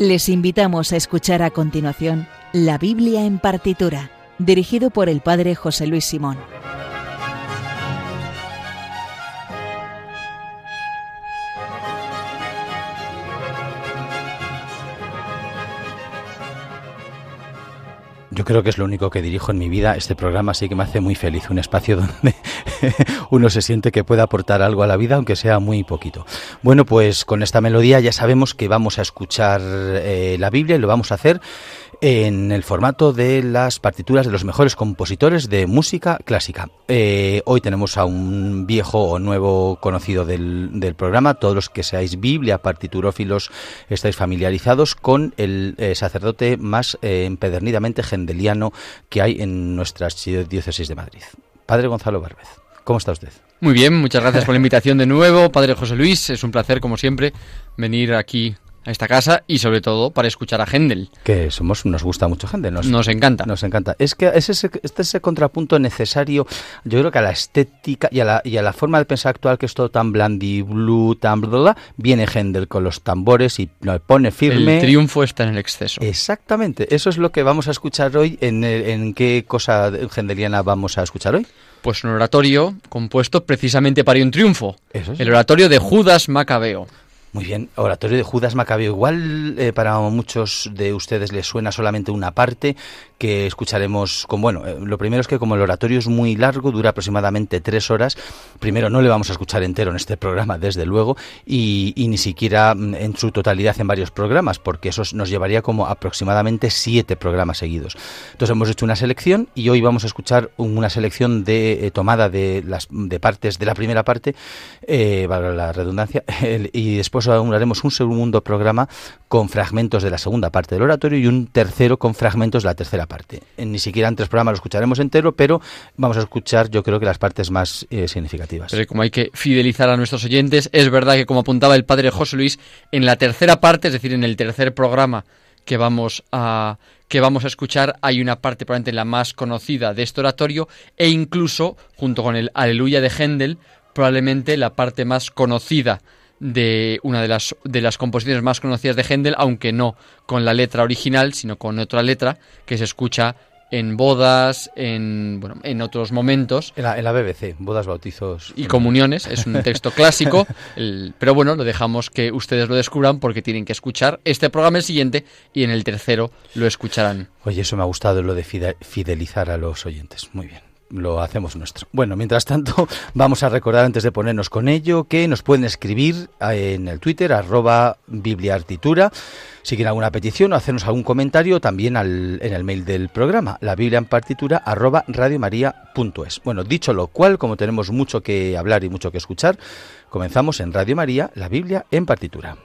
Les invitamos a escuchar a continuación La Biblia en partitura, dirigido por el Padre José Luis Simón. Yo creo que es lo único que dirijo en mi vida. Este programa sí que me hace muy feliz. Un espacio donde uno se siente que puede aportar algo a la vida, aunque sea muy poquito. Bueno, pues con esta melodía ya sabemos que vamos a escuchar eh, la Biblia y lo vamos a hacer en el formato de las partituras de los mejores compositores de música clásica. Eh, hoy tenemos a un viejo o nuevo conocido del, programa. Todos los que seáis Biblia, partiturófilos, estáis familiarizados con el eh, sacerdote más empedernidamente gendeliano que hay en nuestra diócesis de Madrid. Padre Gonzalo Barbez, ¿cómo está usted? Muy bien, muchas gracias por la invitación de nuevo, Padre José Luis. Es un placer, como siempre, venir aquí a esta casa y sobre todo para escuchar a Händel. Que somos, nos gusta mucho Händel. Nos, encanta. Nos encanta. Es que es ese, este ese contrapunto necesario, yo creo que a la estética y a la, y a la forma de pensar actual que es todo tan blue tan bla, viene Händel con los tambores y lo pone firme. El triunfo está en el exceso. Exactamente. Eso es lo que vamos a escuchar hoy. ¿En, en qué cosa hendeliana vamos a escuchar hoy? Pues un oratorio compuesto precisamente para un triunfo. El oratorio de Judas Macabeo. Muy bien, oratorio de Judas Macabeo. Igual eh, para muchos de ustedes les suena solamente una parte que escucharemos con, bueno, eh, lo primero es que como el oratorio es muy largo, dura aproximadamente tres horas, primero no le vamos a escuchar entero en este programa, desde luego, y, ni siquiera mm, en su totalidad en varios programas, porque eso nos llevaría como aproximadamente siete programas seguidos. Entonces hemos hecho una selección y hoy vamos a escuchar una selección de eh, tomada de las de partes de la primera parte, eh, la redundancia, y después haremos un segundo programa con fragmentos de la segunda parte del oratorio y un tercero con fragmentos de la tercera parte. Ni siquiera en tres programas lo escucharemos entero, pero vamos a escuchar yo creo que las partes más eh, significativas. Pero como hay que fidelizar a nuestros oyentes, es verdad que como apuntaba el padre José Luis, en la tercera parte, es decir, en el tercer programa que vamos a que vamos a escuchar hay una parte probablemente la más conocida de este oratorio e incluso junto con el Aleluya de Händel probablemente la parte más conocida de una de las, de las composiciones más conocidas de Händel, aunque no con la letra original, sino con otra letra que se escucha en bodas, en, bueno, en otros momentos. En la, BBC, bodas, bautizos. Y comuniones, es un texto clásico, pero bueno, lo dejamos que ustedes lo descubran porque tienen que escuchar este programa el siguiente y en el tercero lo escucharán. Oye, eso me ha gustado, lo de fidelizar a los oyentes. Muy bien lo hacemos nuestro. Bueno, mientras tanto, vamos a recordar antes de ponernos con ello que nos pueden escribir en el Twitter, arroba bibliartitura, si quieren alguna petición o hacernos algún comentario también al, en el mail del programa, la biblia en partitura, arroba radiomaria.es. Bueno, dicho lo cual, como tenemos mucho que hablar y mucho que escuchar, comenzamos en Radio María, la Biblia en partitura.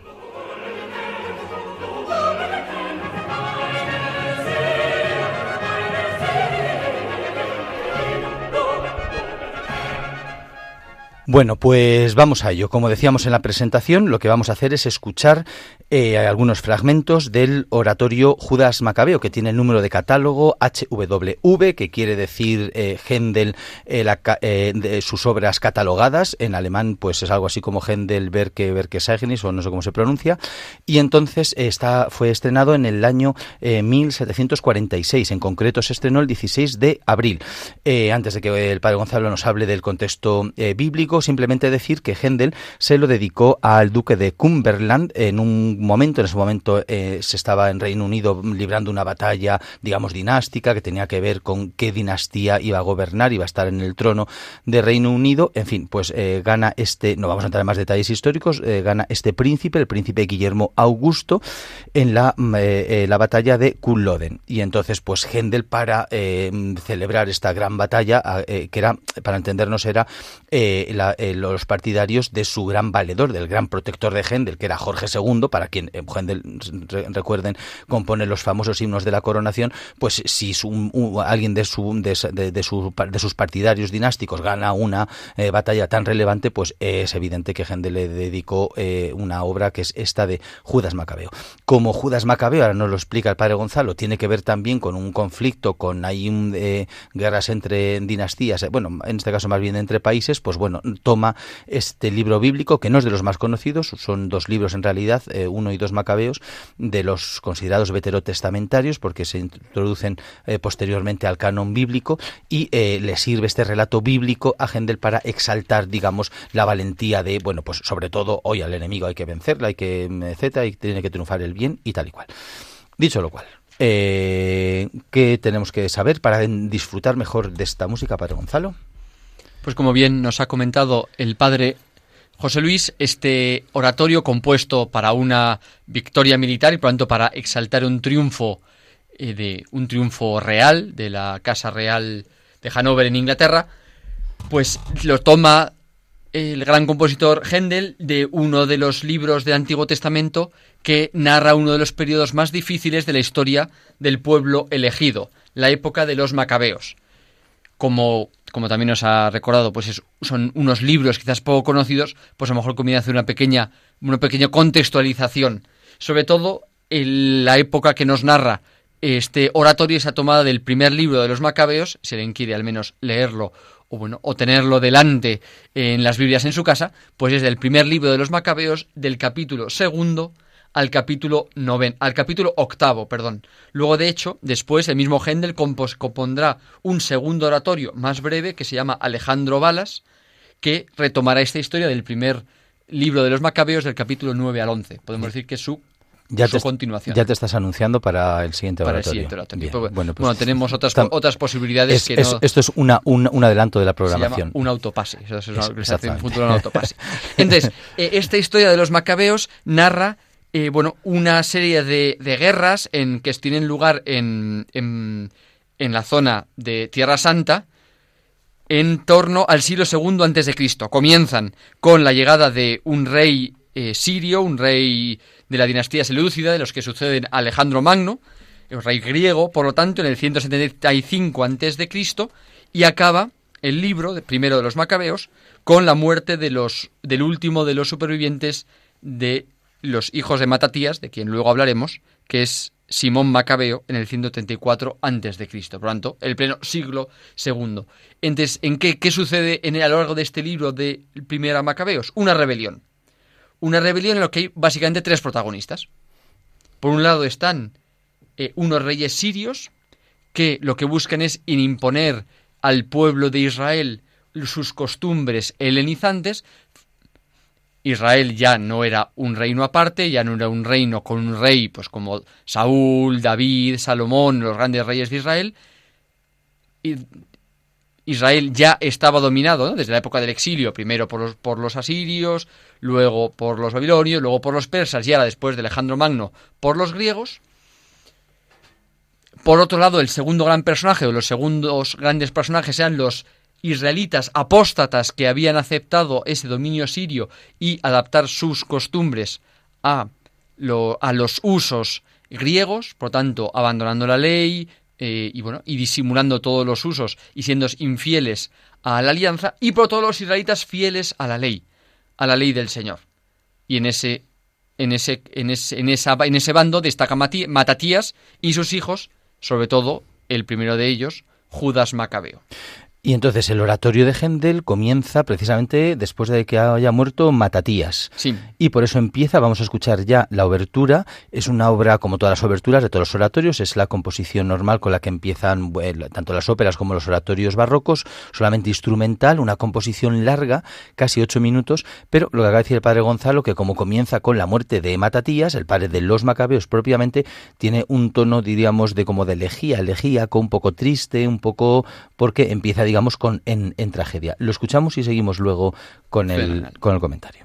Bueno, pues vamos a ello. Como decíamos en la presentación, lo que vamos a hacer es escuchar eh, algunos fragmentos del oratorio Judas Macabeo, que tiene el número de catálogo HWV, que quiere decir eh, Händel, eh, de sus obras catalogadas. En alemán, pues es algo así como Händel Werke Werkesagnis, o no sé cómo se pronuncia. Y entonces está, fue estrenado en el año 1746. En concreto, se estrenó el 16 de abril. antes de que el padre Gonzalo nos hable del contexto bíblico, simplemente decir que Händel se lo dedicó al duque de Cumberland en un momento, en ese momento eh, se estaba en Reino Unido librando una batalla, digamos, dinástica que tenía que ver con qué dinastía iba a gobernar, iba a estar en el trono de Reino Unido. En fin, pues eh, gana este, no vamos a entrar en más detalles históricos, eh, gana este príncipe, el príncipe Guillermo Augusto, en la, mm, la batalla de Culloden. Y entonces, pues Händel, para celebrar esta gran batalla, que era, para entendernos, era la eh, los partidarios de su gran valedor, del gran protector de Händel, que era Jorge II, para quien eh, Händel, recuerden, compone los famosos himnos de la coronación, pues si alguien de, su, de, sus partidarios dinásticos gana una eh, batalla tan relevante, pues es evidente que Händel le dedicó una obra que es esta de Judas Macabeo. Como Judas Macabeo, ahora nos lo explica el padre Gonzalo, tiene que ver también con un conflicto, con ahí guerras entre dinastías, bueno, en este caso más bien entre países, pues bueno, toma este libro bíblico, que no es de los más conocidos, son dos libros en realidad, eh, uno y dos macabeos, de los considerados veterotestamentarios, porque se introducen eh, posteriormente al canon bíblico, y eh, le sirve este relato bíblico a Gendel para exaltar, digamos, la valentía de, bueno, pues sobre todo hoy al enemigo hay que vencerla, hay que, etcétera, y tiene que triunfar el bien y tal y cual. Dicho lo cual, ¿qué tenemos que saber para disfrutar mejor de esta música, Padre Gonzalo? Pues como bien nos ha comentado el Padre José Luis, este oratorio compuesto para una victoria militar y por lo tanto para exaltar un triunfo eh, de un triunfo real de la Casa Real de Hanover en Inglaterra, pues lo toma el gran compositor Händel de uno de los libros del Antiguo Testamento que narra uno de los periodos más difíciles de la historia del pueblo elegido, la época de los macabeos. Como, como también nos ha recordado, pues son unos libros quizás poco conocidos, pues a lo mejor conviene hacer una pequeña, una pequeña contextualización. Sobre todo en la época que nos narra este oratorio esa tomada del primer libro de los macabeos, si alguien quiere al menos leerlo o bueno, o tenerlo delante en las Biblias en su casa, pues es del primer libro de los Macabeos, del capítulo segundo al capítulo noven, al capítulo octavo, perdón. Luego, de hecho, después el mismo Händel compondrá un segundo oratorio más breve que se llama Alejandro Balas, que retomará esta historia del primer libro de los Macabeos del capítulo 9 al 11. Podemos decir que es su ya te, continuación. Ya te estás anunciando para el siguiente para oratorio. El siguiente pues, bueno, pues tenemos otras, otras posibilidades que no... Esto es una, un, adelanto de la programación. un autopase. Eso es, un futuro un autopase. Entonces, eh, esta historia de los macabeos narra eh, bueno, una serie de, de, guerras en, que tienen lugar en, en, la zona de Tierra Santa, en torno al siglo II antes de Cristo. Comienzan con la llegada de un rey eh, sirio, un rey de la dinastía selúcida, de los que suceden Alejandro Magno, el rey griego, por lo tanto, en el 175 a.C., y acaba el libro, de, primero de los macabeos, con la muerte de los, del último de los supervivientes de los hijos de Matatías, de quien luego hablaremos, que es Simón Macabeo en el 134 a.C. Por lo tanto, el pleno siglo II. Entonces, ¿en qué, qué sucede en, a lo largo de este libro de Primera Macabeos? Una rebelión una rebelión en la que hay básicamente tres protagonistas. Por un lado están eh, unos reyes sirios que lo que buscan es imponer al pueblo de Israel sus costumbres helenizantes. Israel ya no era un reino aparte, ya no era un reino con un rey pues como Saúl, David, Salomón, los grandes reyes de Israel. Israel ya estaba dominado desde la época del exilio, primero por los, por los asirios, luego por los babilonios, luego por los persas y ahora después de Alejandro Magno por los griegos. Por otro lado, el segundo gran personaje o los segundos grandes personajes eran los israelitas apóstatas que habían aceptado ese dominio sirio y adaptar sus costumbres a, los usos griegos, por tanto, abandonando la ley, eh, y bueno, y disimulando todos los usos y siendo infieles a la alianza, y por todos los israelitas fieles a la ley, a la ley del Señor. Y en ese, en ese, en ese, en esa, ese bando destaca Matatías y sus hijos, sobre todo el primero de ellos, Judas Macabeo. Y entonces el oratorio de Gendel comienza precisamente después de que haya muerto Matatías. Sí. Y por eso empieza, vamos a escuchar ya la obertura. Es una obra como todas las oberturas de todos los oratorios, es la composición normal con la que empiezan tanto las óperas como los oratorios barrocos, solamente instrumental, una composición larga, casi ocho minutos, pero lo que acaba de decir el padre Gonzalo, que como comienza con la muerte de Matatías, el padre de los macabeos propiamente, tiene un tono, diríamos, de como de elegía, elegía, con un poco triste, un poco, porque empieza, digamos, digamos, con, en, en tragedia. Lo escuchamos y seguimos luego con el, con el comentario.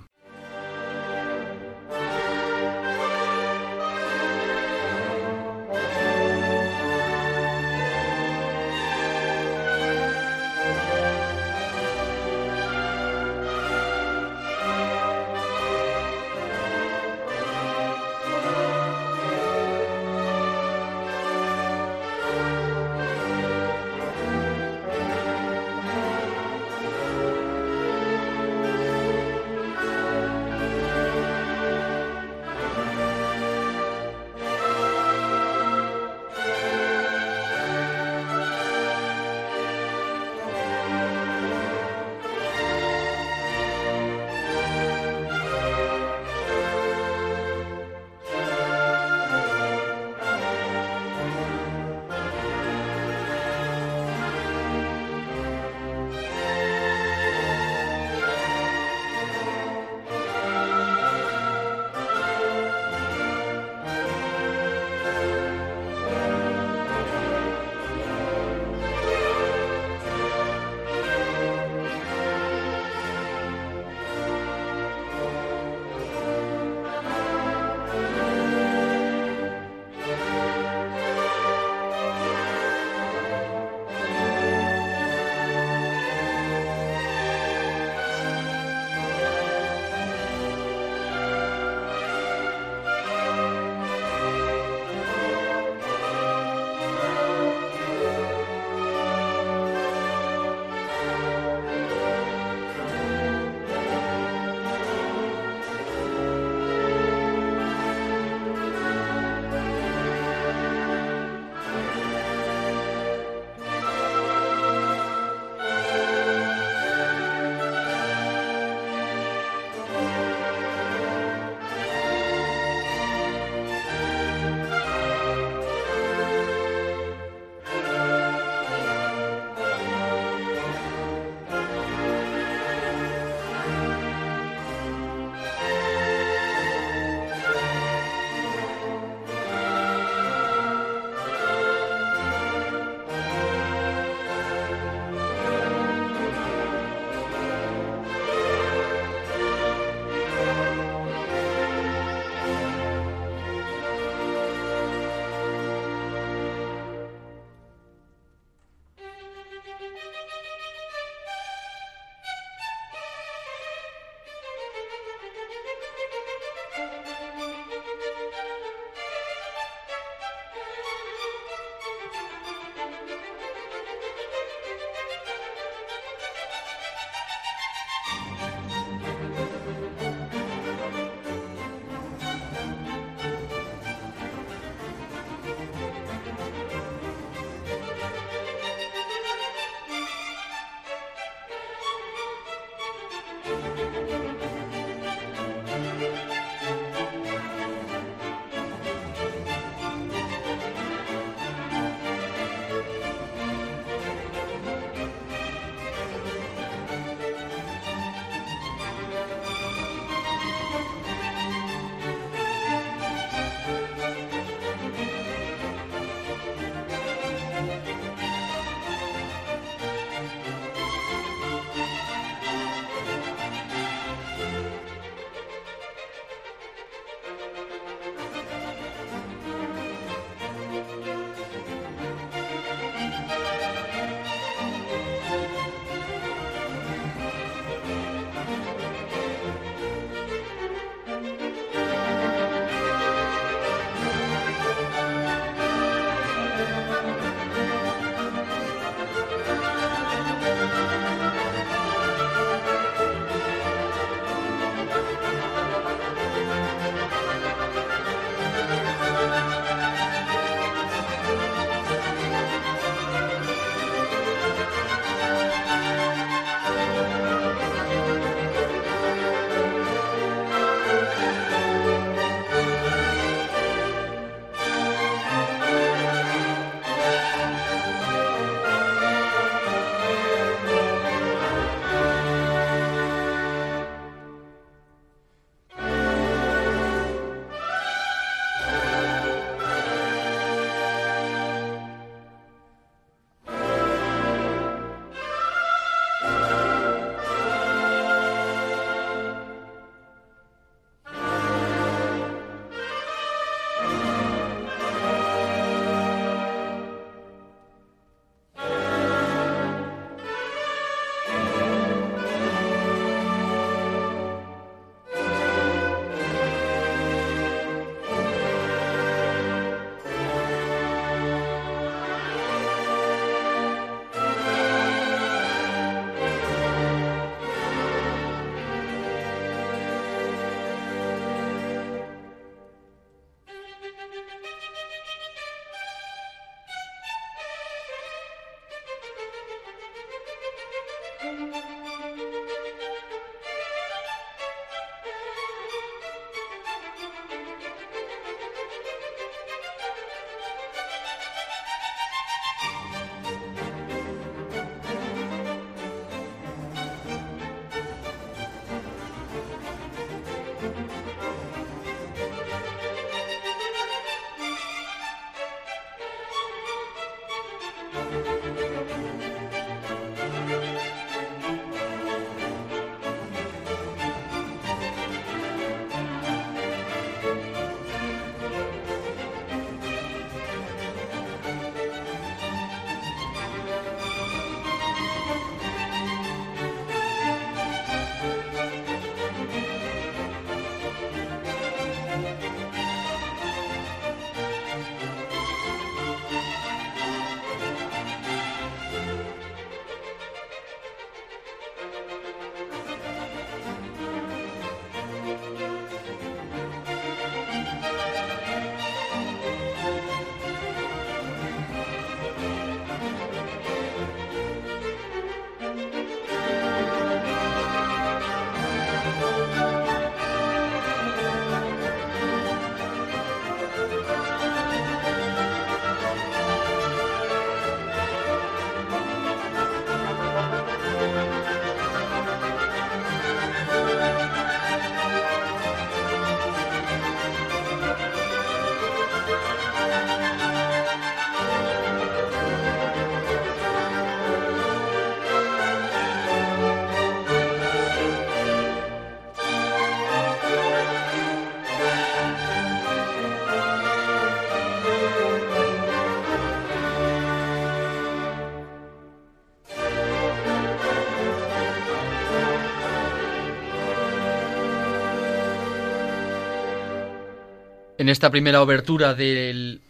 En esta primera obertura del,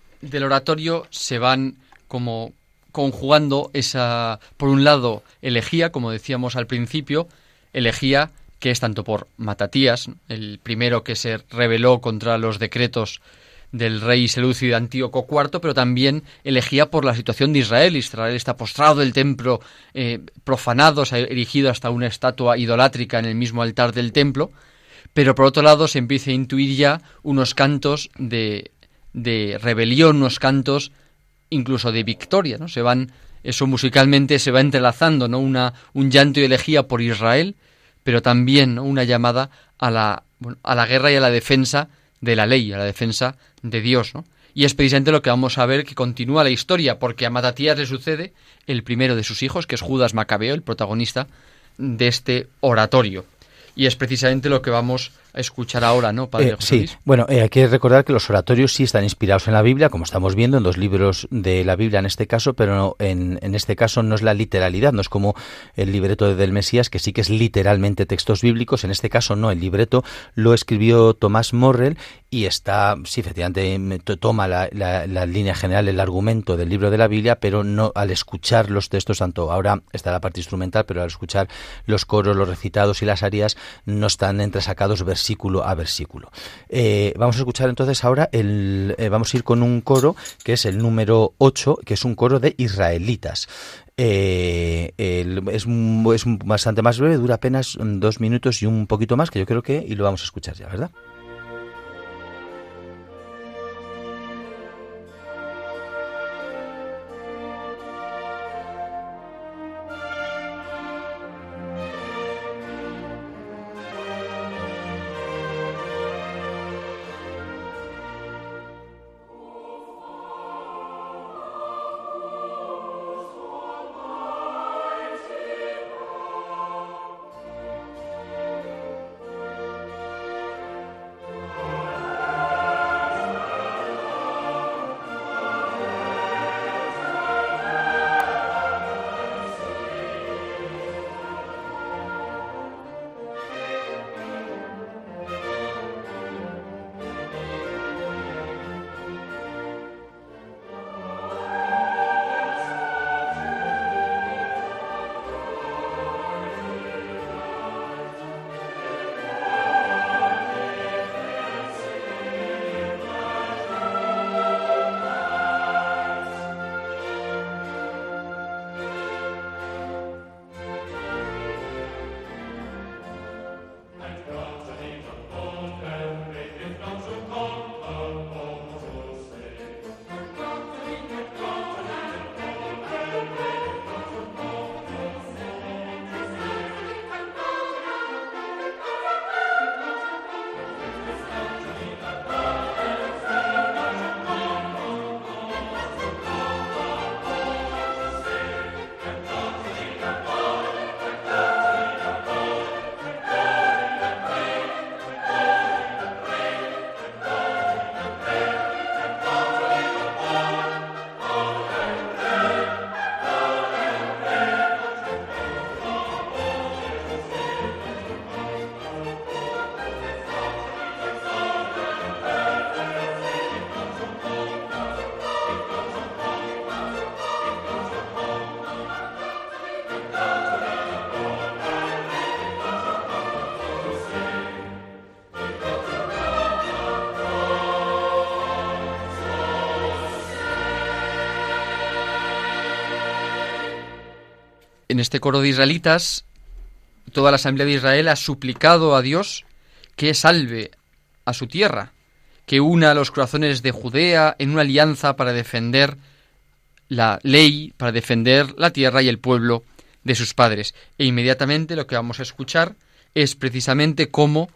oratorio se van como conjugando esa, por un lado, elegía, como decíamos al principio, elegía que es tanto por Matatías, el primero que se rebeló contra los decretos del rey Selúcido Antíoco IV, pero también elegía por la situación de Israel. Israel está postrado, el templo eh, profanado, se ha erigido hasta una estatua idolátrica en el mismo altar del templo pero por otro lado se empieza a intuir ya unos cantos de, de rebelión, unos cantos incluso de victoria, ¿no? Se van eso musicalmente se va entrelazando, ¿no? Una, un llanto y elegía por Israel, pero también una llamada a la, a la guerra y a la defensa de la ley, a la defensa de Dios, ¿no? Y es precisamente lo que vamos a ver que continúa la historia, porque a Matatías le sucede el primero de sus hijos, que es Judas Macabeo, el protagonista de este oratorio. Y es precisamente lo que vamos escuchar ahora, ¿no, Padre eh, Sí, bueno, eh, hay que recordar que los oratorios sí están inspirados en la Biblia, como estamos viendo en dos libros de la Biblia en este caso, pero en, en este caso no es la literalidad, no es como el libreto del Mesías, que sí que es literalmente textos bíblicos, en este caso no, el libreto lo escribió Tomás Morrell y está, sí, efectivamente, toma la, la, línea general, el argumento del libro de la Biblia, pero no al escuchar los textos, tanto ahora está la parte instrumental, pero al escuchar los coros, los recitados y las arias, no están entresacados versículos versículo a versículo. Eh, vamos a escuchar entonces ahora, el, eh, vamos a ir con un coro que es el número 8, que es un coro de israelitas. Eh, es, es bastante más breve, dura apenas dos minutos y un poquito más, que yo creo que, y lo vamos a escuchar ya, ¿verdad? En este coro de israelitas, toda la asamblea de Israel ha suplicado a Dios que salve a su tierra, que una a los corazones de Judea en una alianza para defender la ley, para defender la tierra y el pueblo de sus padres. E inmediatamente lo que vamos a escuchar es precisamente cómo,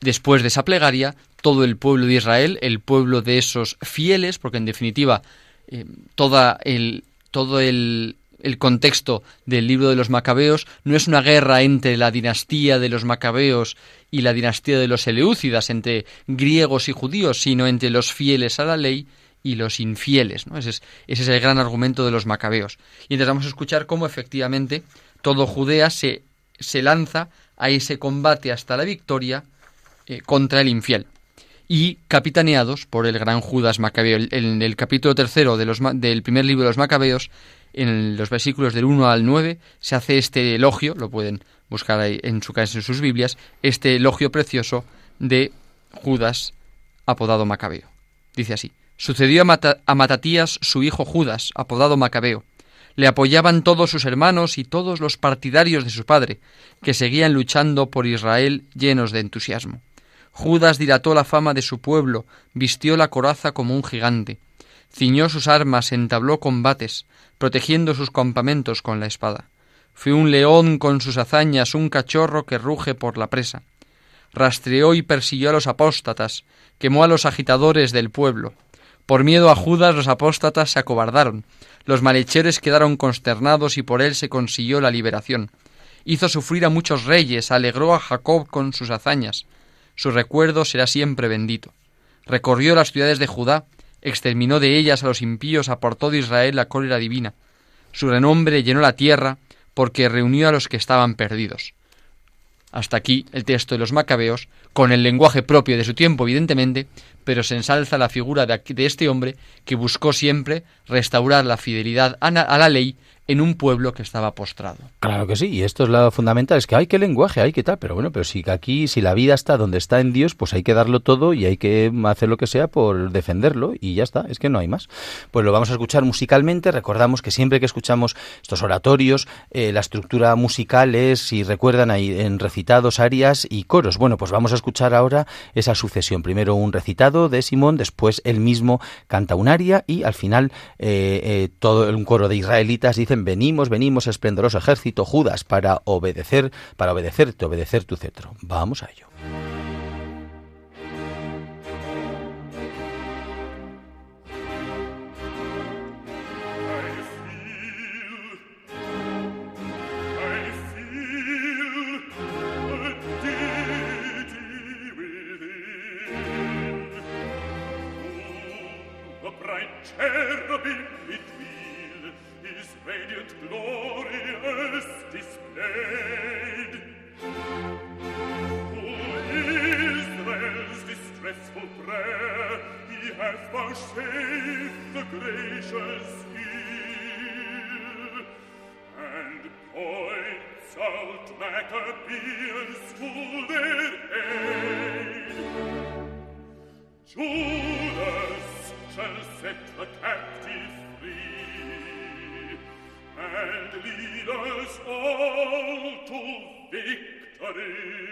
después de esa plegaria, todo el pueblo de Israel, el pueblo de esos fieles, porque en definitiva eh, toda el, todo el, el contexto del libro de los macabeos no es una guerra entre la dinastía de los macabeos y la dinastía de los Seleucidas, entre griegos y judíos, sino entre los fieles a la ley y los infieles. ¿no? Ese, es, ese es el gran argumento de los macabeos. Y entonces vamos a escuchar cómo efectivamente todo Judea se, se lanza a ese combate hasta la victoria eh, contra el infiel y capitaneados por el gran Judas Macabeo. En el, capítulo tercero de los, del primer libro de los Macabeos en los versículos del 1 al 9 se hace este elogio, lo pueden buscar ahí en, su, en sus Biblias, este elogio precioso de Judas apodado Macabeo. Dice así, sucedió a, Matatías su hijo Judas, apodado Macabeo. Le apoyaban todos sus hermanos y todos los partidarios de su padre, que seguían luchando por Israel llenos de entusiasmo. Judas dilató la fama de su pueblo, vistió la coraza como un gigante, ciñó sus armas, entabló combates, protegiendo sus campamentos con la espada. Fue un león con sus hazañas, un cachorro que ruge por la presa. Rastreó y persiguió a los apóstatas, quemó a los agitadores del pueblo. Por miedo a Judas los apóstatas se acobardaron, los malhechores quedaron consternados y por él se consiguió la liberación. Hizo sufrir a muchos reyes, alegró a Jacob con sus hazañas. Su recuerdo será siempre bendito. Recorrió las ciudades de Judá, exterminó de ellas a los impíos, aportó de Israel la cólera divina. Su renombre llenó la tierra, porque reunió a los que estaban perdidos. Hasta aquí el texto de los macabeos, con el lenguaje propio de su tiempo, evidentemente, pero se ensalza la figura de, este hombre que buscó siempre restaurar la fidelidad a la ley en un pueblo que estaba postrado. Claro que sí, y esto es lo fundamental, es que hay que lenguaje, hay que tal, pero bueno, pero si aquí, si la vida está donde está en Dios, pues hay que darlo todo y hay que hacer lo que sea por defenderlo y ya está, es que no hay más. Pues lo vamos a escuchar musicalmente, recordamos que siempre que escuchamos estos oratorios, eh, la estructura musical es, si recuerdan, ahí en recitados, arias y coros. Bueno, pues vamos a escuchar ahora esa sucesión, primero un recitado de Simón, después él mismo canta un aria y al final eh, eh, todo un coro de israelitas dice venimos, venimos, esplendoroso ejército, Judas, para obedecer, para obedecerte, obedecer tu cetro. Vamos a ello. glory is displayed. To Israel's distressful prayer, he hath vouchsafed the gracious ear and points out Maccabean's full day. lilas alto victory.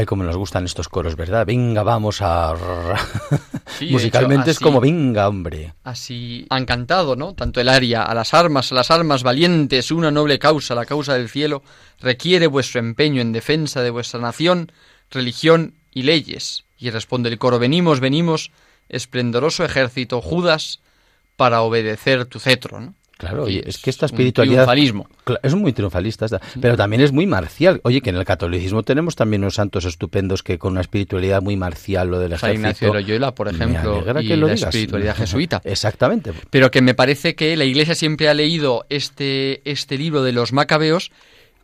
Ay, como nos gustan estos coros, ¿verdad? Venga, vamos a... Musicalmente es como, venga, hombre. Así han cantado, ¿no? Tanto el aria, a las armas, a las armas valientes, una noble causa, la causa del cielo, requiere vuestro empeño en defensa de vuestra nación, religión y leyes. Y responde el coro, venimos, venimos, esplendoroso ejército, Judas, para obedecer tu cetro, ¿no? Claro, oye, es que esta espiritualidad es muy triunfalista, pero también es muy marcial. Oye, que en el catolicismo tenemos también unos santos estupendos que con una espiritualidad muy marcial lo del ejército. San Ignacio de Loyola, por ejemplo, y la espiritualidad jesuita. Exactamente. Pero que me parece que la Iglesia siempre ha leído este este libro de los Macabeos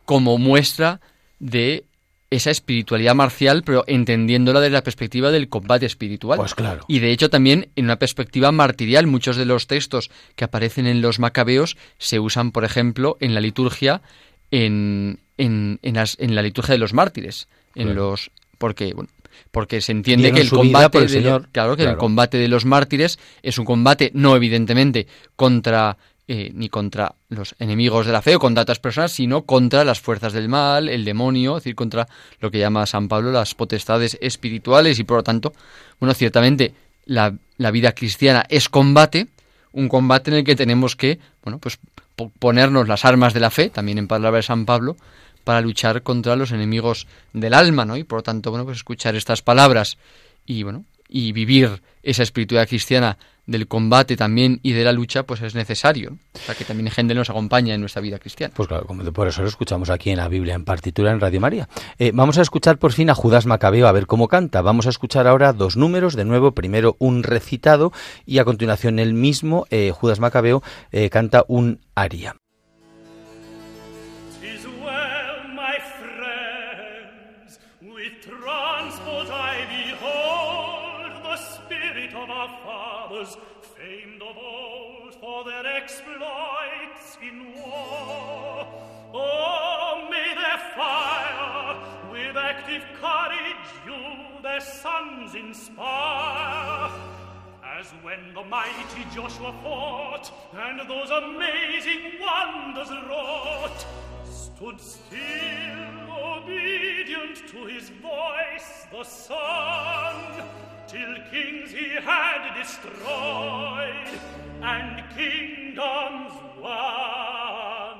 como muestra de esa espiritualidad marcial, pero entendiéndola desde la perspectiva del combate espiritual. Pues claro. Y de hecho también en una perspectiva martirial. Muchos de los textos que aparecen en los macabeos se usan, por ejemplo, en la liturgia, en, en, en, la liturgia de los mártires. En los porque bueno, porque se entiende que el combate de, claro que el combate de los mártires es un combate no evidentemente contra eh, ni contra los enemigos de la fe o contra otras personas, sino contra las fuerzas del mal, el demonio, es decir, contra lo que llama San Pablo las potestades espirituales y por lo tanto, bueno, ciertamente la, la vida cristiana es combate, un combate en el que tenemos que, bueno, pues ponernos las armas de la fe, también en palabras de San Pablo, para luchar contra los enemigos del alma, ¿no? Y por lo tanto, bueno, pues escuchar estas palabras y, bueno, y vivir esa espiritualidad cristiana del combate también y de la lucha, pues es necesario. O sea, que también gente nos acompaña en nuestra vida cristiana. Pues claro, por eso lo escuchamos aquí en la Biblia, en partitura en Radio María. Eh, vamos a escuchar por fin a Judas Macabeo a ver cómo canta. Vamos a escuchar ahora dos números, de nuevo, primero un recitado y a continuación el mismo, eh, Judas Macabeo, eh, canta un aria. Exploits in war. Oh, may their fire with active courage you, their sons, inspire. As when the mighty Joshua fought, and those amazing wonders wrought, stood still, obedient to his voice, the Son, till kings he had destroyed, and kingdoms won.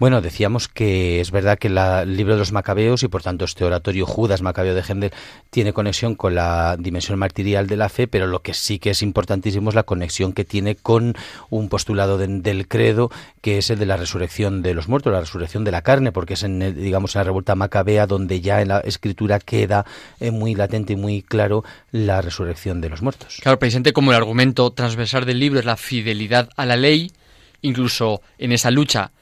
Bueno, decíamos que es verdad que el libro de los Macabeos y por tanto este oratorio Judas Macabeo de Gendel tiene conexión con la dimensión martirial de la fe, pero lo que sí que es importantísimo es la conexión que tiene con un postulado del credo que es el de la resurrección de los muertos, la resurrección de la carne, porque es en digamos en la revuelta macabea donde ya en la escritura queda eh, muy latente y muy claro la resurrección de los muertos. Claro, presente como el argumento transversal del libro es la fidelidad a la ley, incluso en esa lucha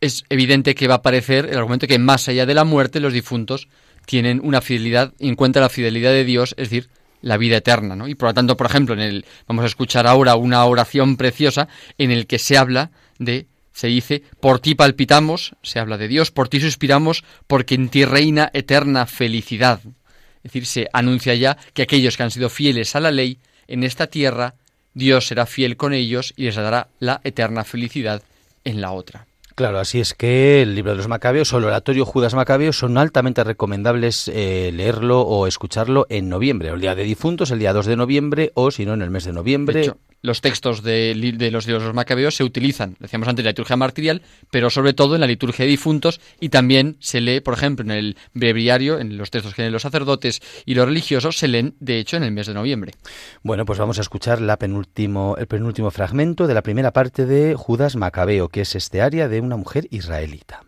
es evidente que va a aparecer el argumento que más allá de la muerte los difuntos tienen una fidelidad, encuentran la fidelidad de Dios, es decir, la vida eterna, ¿no? Y por lo tanto, por ejemplo, en el vamos a escuchar ahora una oración preciosa en el que se habla de se dice, por ti palpitamos, se habla de Dios, por ti suspiramos, porque en ti reina eterna felicidad. Es decir, se anuncia ya que aquellos que han sido fieles a la ley en esta tierra, Dios será fiel con ellos y les dará la eterna felicidad en la otra. Claro, así es que el libro de los Macabeos o el oratorio Judas Macabeos son altamente recomendables eh, leerlo o escucharlo en noviembre, el día de difuntos, el día 2 de noviembre o si no en el mes de noviembre los textos de, los de los macabeos se utilizan, decíamos antes, en la liturgia martirial, pero sobre todo en la liturgia de difuntos y también se lee, por ejemplo, en el breviario, en los textos que leen los sacerdotes y los religiosos, se leen, de hecho, en el mes de noviembre. Bueno, pues vamos a escuchar el penúltimo fragmento de la primera parte de Judas Macabeo, que es este área de una mujer israelita.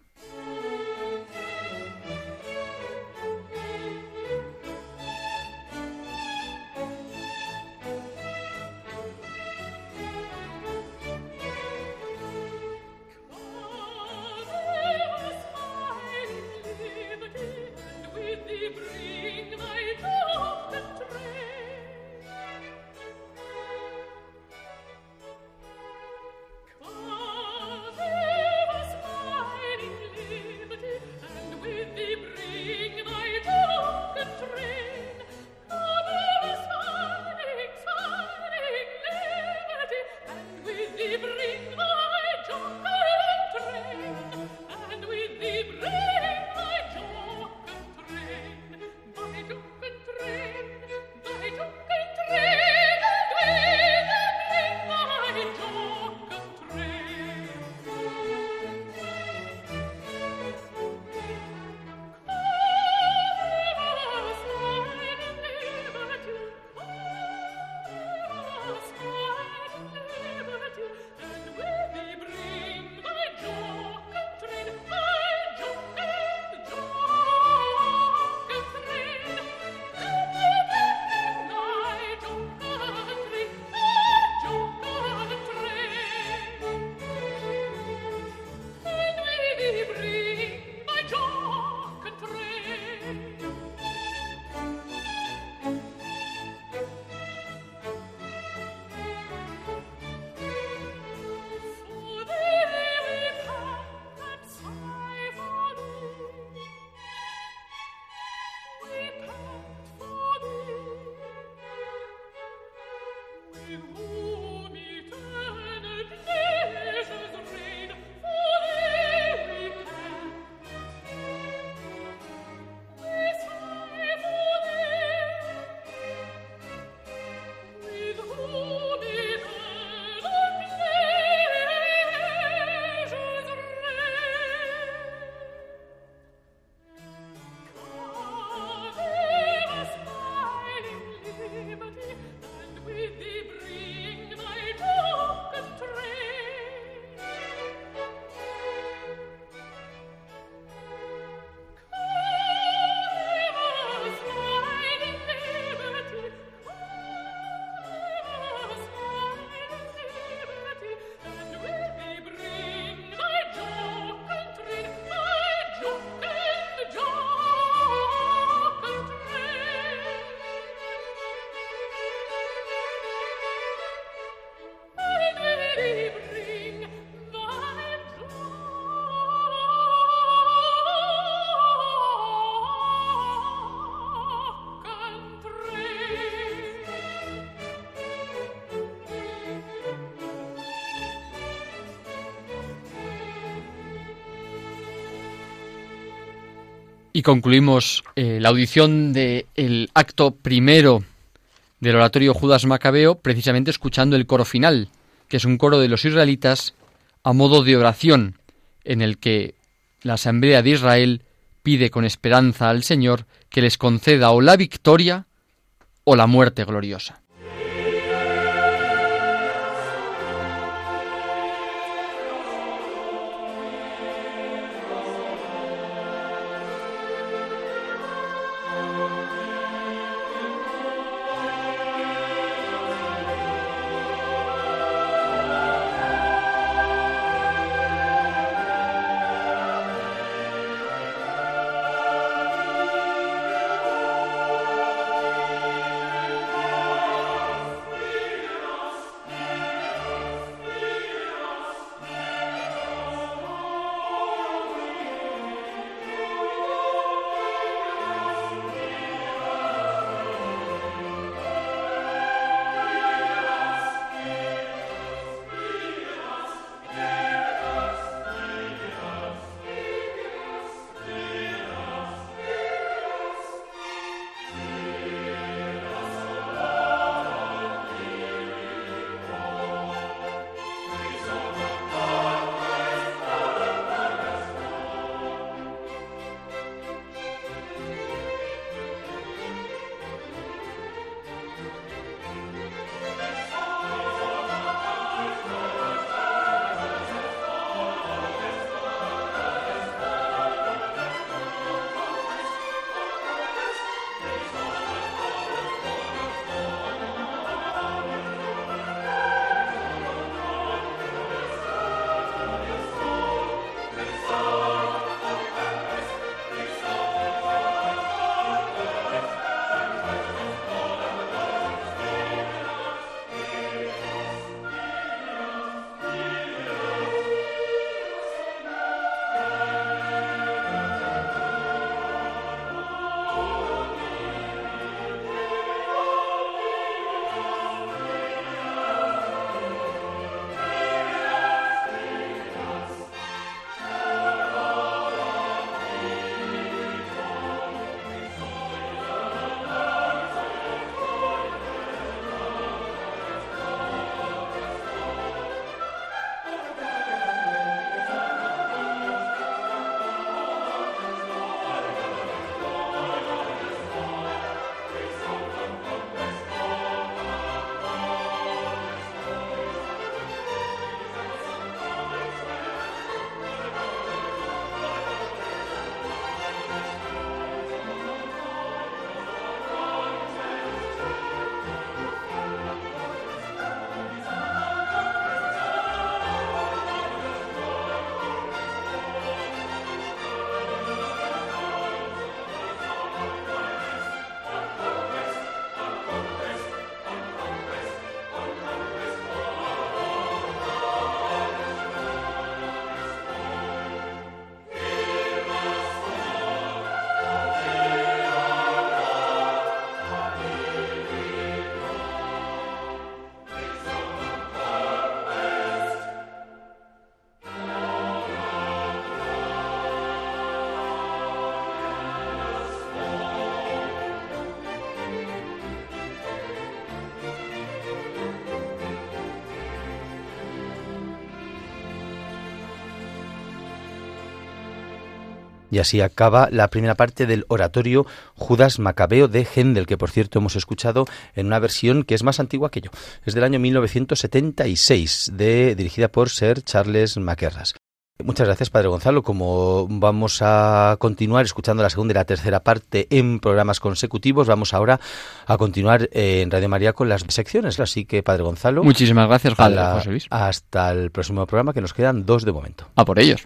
Y concluimos eh, la audición del acto primero del oratorio Judas Macabeo, precisamente escuchando el coro final, que es un coro de los israelitas a modo de oración, en el que la Asamblea de Israel pide con esperanza al Señor que les conceda o la victoria o la muerte gloriosa. Y así acaba la primera parte del oratorio Judas Macabeo de Händel, que por cierto hemos escuchado en una versión que es más antigua que yo. Es del año 1976, de, dirigida por Sir Charles Maquerras. Muchas gracias, Padre Gonzalo. Como vamos a continuar escuchando la segunda y la tercera parte en programas consecutivos, vamos ahora a continuar en Radio María con las secciones. Así que, Padre Gonzalo. Muchísimas gracias, Padre José Luis. Hasta el próximo programa, que nos quedan dos de momento. A por ellos.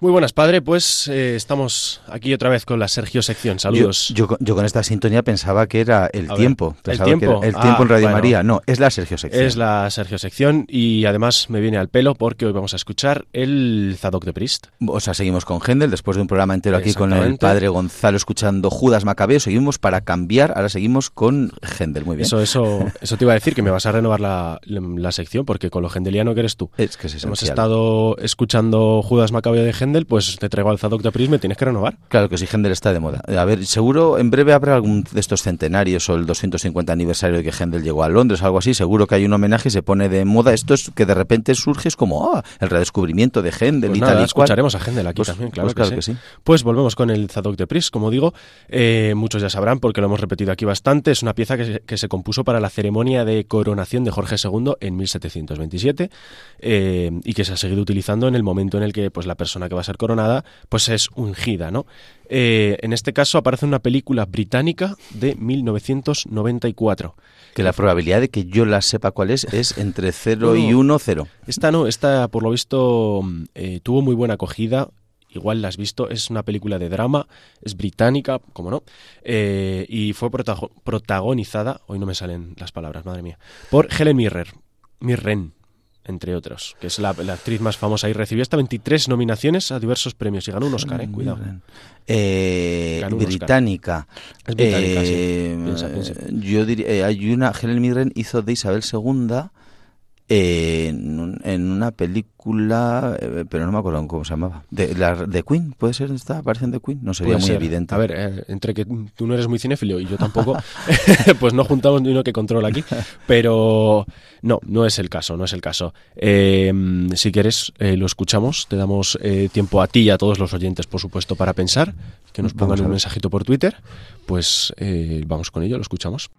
Muy buenas, padre. Pues eh, estamos aquí otra vez con la Sergio Sección. Saludos. Yo, yo, con esta sintonía pensaba que era el A tiempo. ver, ¿el que tiempo? era el Ah, tiempo en Radio bueno. María. No, es la Sergio Sección. Es la Sergio Sección y además me viene al pelo porque hoy vamos a escuchar el Zadok de Priest. O sea, seguimos con Händel, después de un programa entero aquí con el padre Gonzalo escuchando Judas Macabeo, seguimos para cambiar, ahora seguimos con Händel, muy bien. Eso, eso, eso te iba a decir, que me vas a renovar la, la sección porque con lo gendeliano que eres tú. es que es Hemos estado escuchando Judas Macabeo de Händel, pues te traigo al Zadok de Priest, me tienes que renovar. Claro que sí, Händel está de moda. A ver, seguro en breve habrá algún de estos centenarios o el 250 aniversario de que Händel llegó a Londres, algo así. Seguro que hay un homenaje y se pone de moda. Esto es que de repente surge, es como ah, el redescubrimiento de Händel Pues y nada, tal y cual. escucharemos a Händel aquí Pues- también, claro, pues que, claro sí. que sí. Pues volvemos con el Zadok de Pris, como digo, eh, muchos ya sabrán porque lo hemos repetido aquí bastante, es una pieza que se, que se compuso para la ceremonia de coronación de Jorge II en 1727 eh, y que se ha seguido utilizando en el momento en el que pues, la persona que va a ser coronada pues es ungida, ¿no? Eh, en este caso aparece una película británica de 1994. Que la probabilidad de que yo la sepa cuál es es entre 0 No, y no. 1, 0. Esta no, esta por lo visto mm, eh, tuvo muy buena acogida. Igual la has visto, es una película de drama, es británica, como no, eh, y fue protago- protagonizada, hoy no me salen las palabras, madre mía, por Helen Mirren, Mirren, entre otros, que es la, la actriz más famosa y recibió hasta 23 nominaciones a diversos premios y ganó un Oscar, eh, cuidado. Eh, Oscar. británica. Es británica, sí. Eh, Piensa, piensa. Yo diría, eh, hay una, Helen Mirren hizo de Isabel II eh, en, un- en una película, eh, pero no me acuerdo cómo se llamaba. De, la, de Queen, ¿puede ser? ¿Está? ¿Aparece en The Queen? No sería Puede muy ser. evidente. A ver, eh, entre que tú no eres muy cinéfilo y yo tampoco, pues no juntamos ni uno que controla aquí. Pero no, no es el caso, no es el caso. Eh, si quieres, lo escuchamos. Te damos tiempo a ti y a todos los oyentes, por supuesto, para pensar. Que nos pongan un mensajito por Twitter. Pues eh, vamos con ello, lo escuchamos.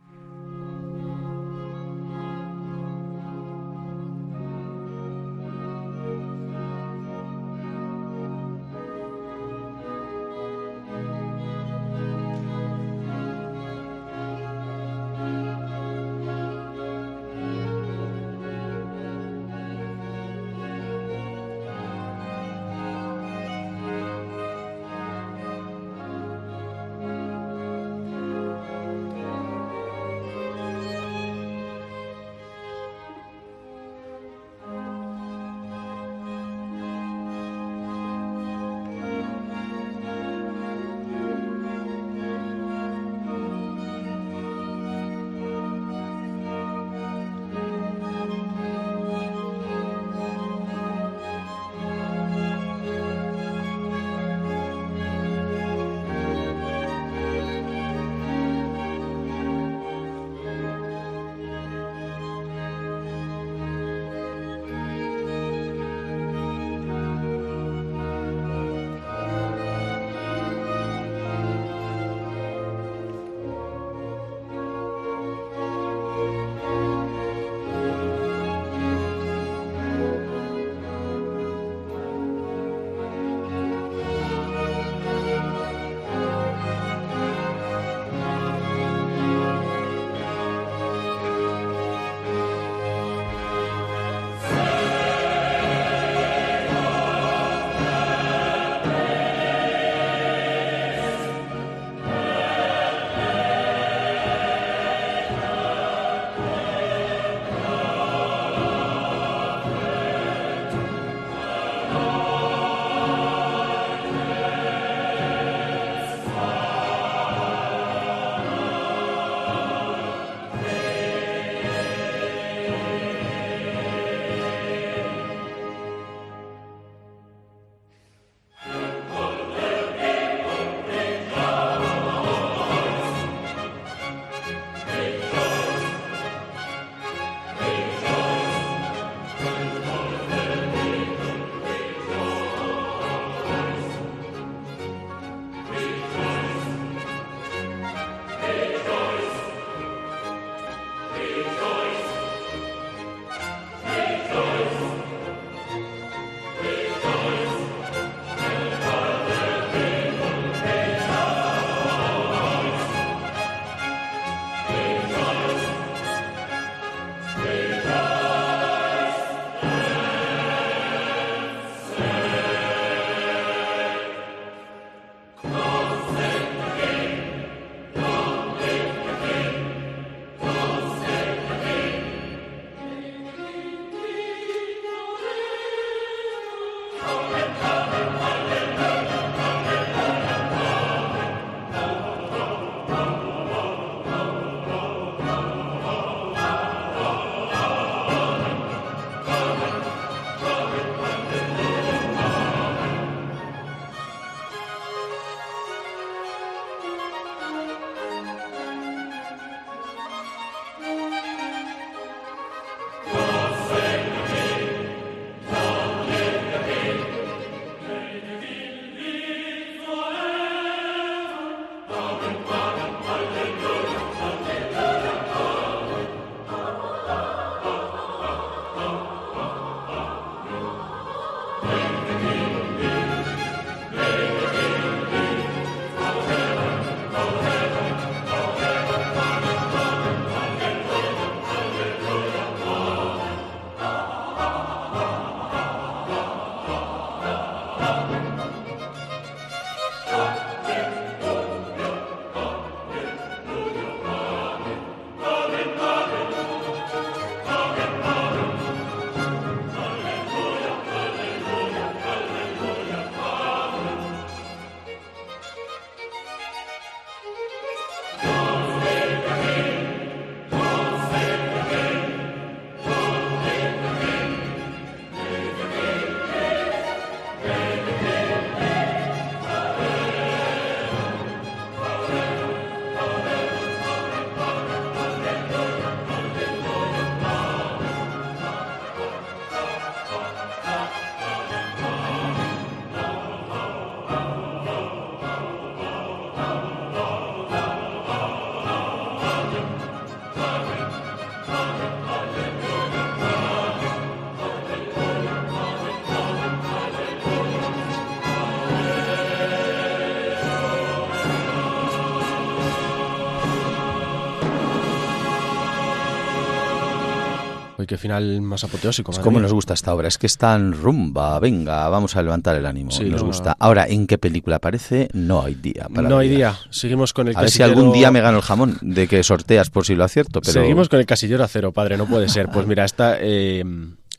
Qué final más apoteósico. Es como nos gusta esta obra, es que está en rumba, venga, vamos a levantar el ánimo, Sí, nos no, gusta. Ahora, ¿en qué película aparece? No hay día. Para No hay día. Seguimos con el A ver si casillero- algún día me gano el jamón de que sorteas por si lo acierto, pero... Seguimos con el casillero a cero, padre, no puede ser. Pues mira, esta eh,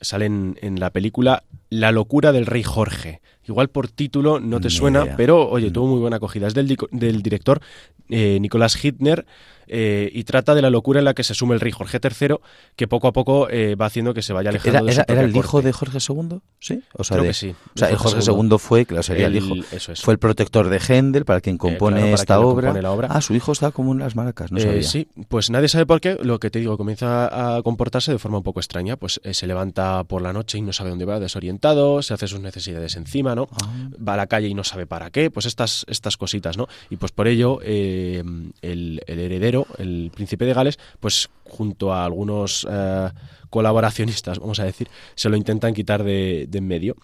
sale en, en la película La locura del rey Jorge. Igual por título no te Ni suena, idea. pero oye, Mm. tuvo muy buena acogida. Es del, del director eh, Nicolás Hitner eh, y trata de la locura en la que se sume el rey Jorge III, que poco a poco eh, va haciendo que se vaya alejando ¿Era, de su era, era el hijo de Jorge II? ¿Sí? O sea, Creo de- que sí, O sea, el Jorge II fue, claro, sería el, El- hijo. eso es. Fue el protector de Händel, para quien compone claro, para esta quien obra. compone la obra. Ah, su hijo está como en las maracas, no Eh, sabía. sí, pues nadie sabe por qué. Lo que te digo, comienza a comportarse de forma un poco extraña. Pues eh, se levanta por la noche y no sabe dónde va, desorientado, se hace sus necesidades encima, ¿no? Ah. Va a la calle y no sabe para qué, pues estas, estas cositas, ¿no? Y pues por ello, eh, el, el heredero, el príncipe de Gales, pues junto a algunos eh, colaboracionistas, vamos a decir, se lo intentan quitar de, de en medio.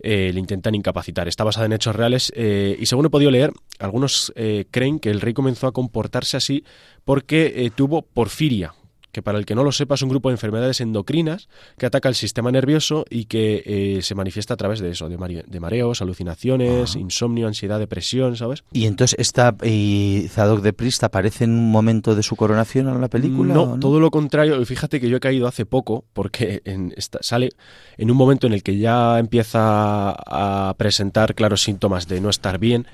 Eh, le intentan incapacitar. Está basada en hechos reales eh, y según he podido leer, algunos creen que el rey comenzó a comportarse así porque tuvo porfiria, que para el que no lo sepa es un grupo de enfermedades endocrinas que ataca el sistema nervioso y que eh, se manifiesta a través de eso, de, mare- de mareos, alucinaciones, Ah. insomnio, ansiedad, depresión, ¿sabes? Y entonces esta y Zadok de Prist aparece en un momento de su coronación en la película. No, ¿o todo lo contrario. Y Fíjate que yo he caído hace poco porque en esta- sale en un momento en el que ya empieza a presentar claros síntomas de no estar bien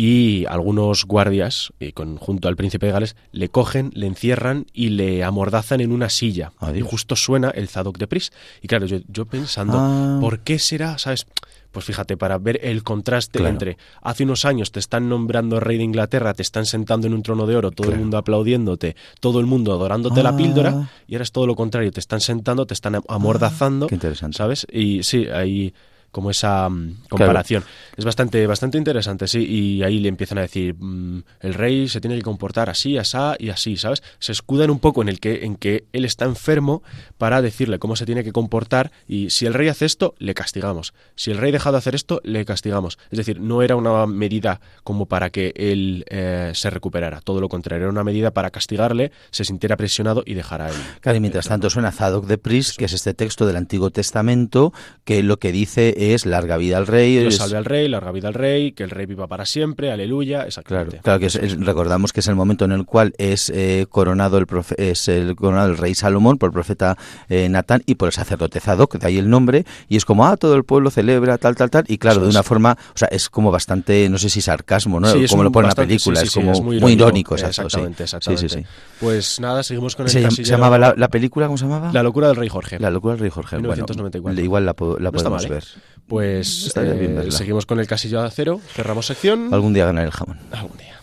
y algunos guardias, y con, junto al príncipe de Gales, le cogen, le encierran y le amordazan en una silla. Adiós. Y justo suena el Zadok de Pris. Y claro, yo, yo pensando, Ah. ¿por qué será? ¿Sabes? Pues fíjate, para ver el contraste Claro. entre hace unos años te están nombrando rey de Inglaterra, te están sentando en un trono de oro, todo el mundo aplaudiéndote, todo el mundo adorándote la Ah. píldora, y ahora es todo lo contrario, te están sentando, te están am- amordazando, Ah, qué interesante. ¿sabes? Y sí, hay como esa mm, comparación. Es bastante, bastante interesante, sí, y ahí le empiezan a decir, mm, el rey se tiene que comportar así, asá y así, ¿sabes? Se escudan un poco en el que, en que él está enfermo para decirle cómo se tiene que comportar y si el rey hace esto, le castigamos. Si el rey deja de hacer esto, le castigamos. Es decir, no era una medida como para que él eh, se recuperara, todo lo contrario, era una medida para castigarle, se sintiera presionado y dejara el... Claro, y mientras tanto suena Zadok de Pris, que es este texto del Antiguo Testamento, que lo que dice es larga vida al rey. Dios es- salve al rey, larga vida al rey, que el rey viva para siempre, aleluya, Claro, exactamente. claro que es- es- recordamos que es el momento en el cual es eh, coronado el profe- es el coronado el rey Salomón por el profeta eh, Natán y por el sacerdote Zadok, de ahí el nombre, y es como ah todo el pueblo celebra tal tal tal y claro Eso de es. una forma, o sea es como bastante no sé si sarcasmo, ¿no? Sí, es como lo pone en la película, sí, es sí, sí, como es muy, muy irónico, irónico, exacto, sí. exactamente, exactamente. Pues nada, seguimos con el Se, se llamaba la, la película, ¿cómo se llamaba? La locura del rey Jorge. La locura del rey Jorge. Bueno, 1994. igual la, No podemos ¿eh? ver. Pues eh, seguimos con el casillo de acero, cerramos sección. Algún día ganar el jamón. Algún día.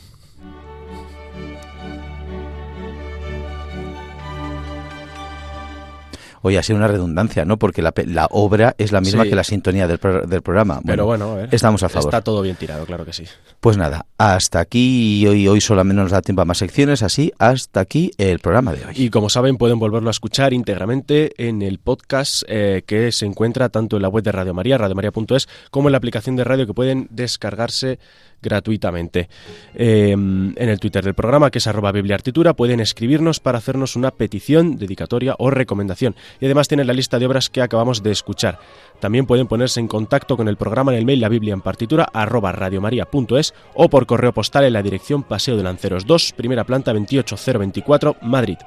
Oye, ha sido una redundancia, ¿no? Porque la, obra es la misma Sí. que la sintonía del, pro- del programa. Pero bueno, a ver. estamos a favor. Está todo bien tirado, claro que sí. Pues nada, hasta aquí y hoy, hoy solamente nos da tiempo a más secciones, así hasta aquí el programa de hoy. Y como saben, pueden volverlo a escuchar íntegramente en el podcast eh, que se encuentra tanto en la web de Radio María, radiomaria.es, como en la aplicación de radio que pueden descargarse gratuitamente. Eh, en el Twitter del programa, que es arroba bibliartitura, pueden escribirnos para hacernos una petición, dedicatoria o recomendación. Y además tienen la lista de obras que acabamos de escuchar. También pueden ponerse en contacto con el programa en el mail la biblia en partitura o por correo postal en la dirección Paseo de Lanceros 2, primera planta 28024, Madrid.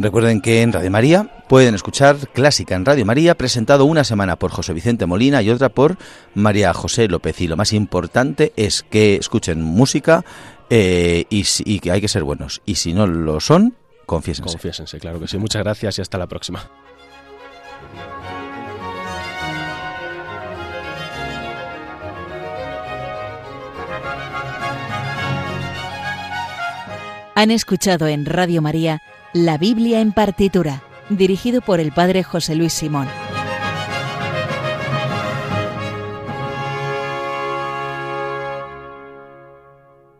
Recuerden que en Radio María pueden escuchar Clásica en Radio María, presentado una semana por José Vicente Molina y otra por María José López. Y lo más importante es que escuchen música eh, y, y que hay que ser buenos. Y si no lo son, confiésense. Confiésense, claro que sí. Muchas gracias y hasta la próxima. Han escuchado en Radio María La Biblia en partitura, dirigido por el padre José Luis Simón.